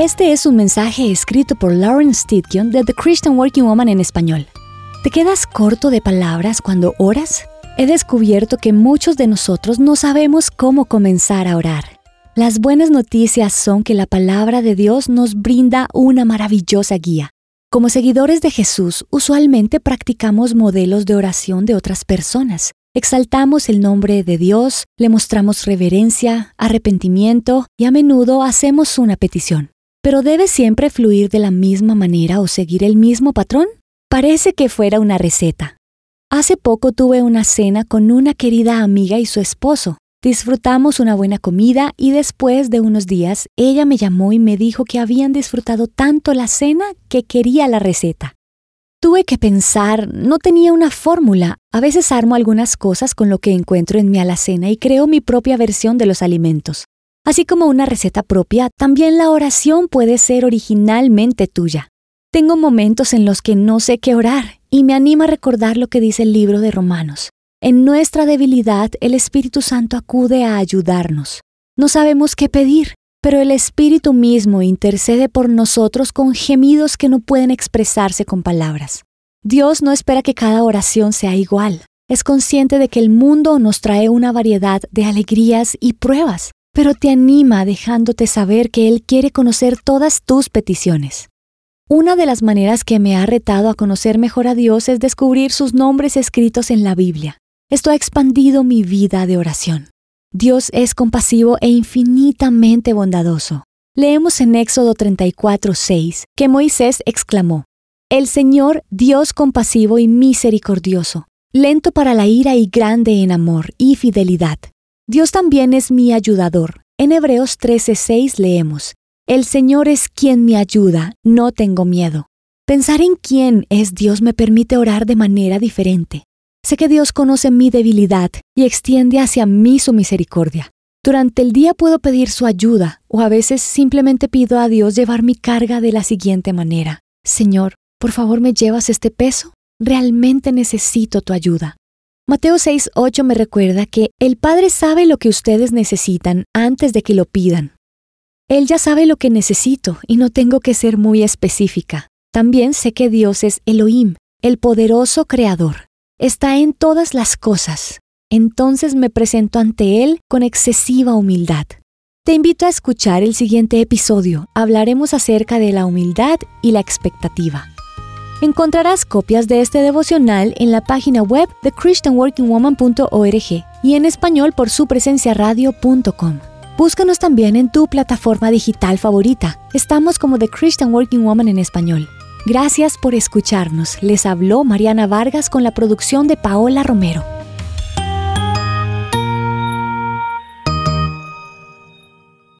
Este es un mensaje escrito por Lauren Stitkion de The Christian Working Woman en español. ¿Te quedas corto de palabras cuando oras? He descubierto que muchos de nosotros no sabemos cómo comenzar a orar. Las buenas noticias son que la palabra de Dios nos brinda una maravillosa guía. Como seguidores de Jesús, usualmente practicamos modelos de oración de otras personas. Exaltamos el nombre de Dios, le mostramos reverencia, arrepentimiento y a menudo hacemos una petición. Pero ¿debe siempre fluir de la misma manera o seguir el mismo patrón? Parece que fuera una receta. Hace poco tuve una cena con una querida amiga y su esposo. Disfrutamos una buena comida y después de unos días ella me llamó y me dijo que habían disfrutado tanto la cena que quería la receta. Tuve que pensar, no tenía una fórmula. A veces armo algunas cosas con lo que encuentro en mi alacena y creo mi propia versión de los alimentos. Así como una receta propia, también la oración puede ser originalmente tuya. Tengo momentos en los que no sé qué orar y me anima a recordar lo que dice el libro de Romanos. En nuestra debilidad el Espíritu Santo acude a ayudarnos. No sabemos qué pedir, pero el Espíritu mismo intercede por nosotros con gemidos que no pueden expresarse con palabras. Dios no espera que cada oración sea igual. Es consciente de que el mundo nos trae una variedad de alegrías y pruebas, pero te anima dejándote saber que Él quiere conocer todas tus peticiones. Una de las maneras que me ha retado a conocer mejor a Dios es descubrir sus nombres escritos en la Biblia. Esto ha expandido mi vida de oración. Dios es compasivo e infinitamente bondadoso. Leemos en Éxodo 34, 6 que Moisés exclamó, El Señor, Dios compasivo y misericordioso, lento para la ira y grande en amor y fidelidad. Dios también es mi ayudador. En Hebreos 13:6 leemos, el Señor es quien me ayuda, no tengo miedo. Pensar en quién es Dios me permite orar de manera diferente. Sé que Dios conoce mi debilidad y extiende hacia mí su misericordia. Durante el día puedo pedir su ayuda o a veces simplemente pido a Dios llevar mi carga de la siguiente manera. Señor, por favor me llevas este peso. Realmente necesito tu ayuda. Mateo 6:8 me recuerda que el Padre sabe lo que ustedes necesitan antes de que lo pidan. Él ya sabe lo que necesito y no tengo que ser muy específica. También sé que Dios es Elohim, el poderoso creador. Está en todas las cosas. Entonces me presento ante Él con excesiva humildad. Te invito a escuchar el siguiente episodio. Hablaremos acerca de la humildad y la expectativa. Encontrarás copias de este devocional en la página web de christianworkingwoman.org y en español por su presencia radio.com. Búscanos también en tu plataforma digital favorita. Estamos como The Christian Working Woman en español. Gracias por escucharnos. Les habló Mariana Vargas con la producción de Paola Romero.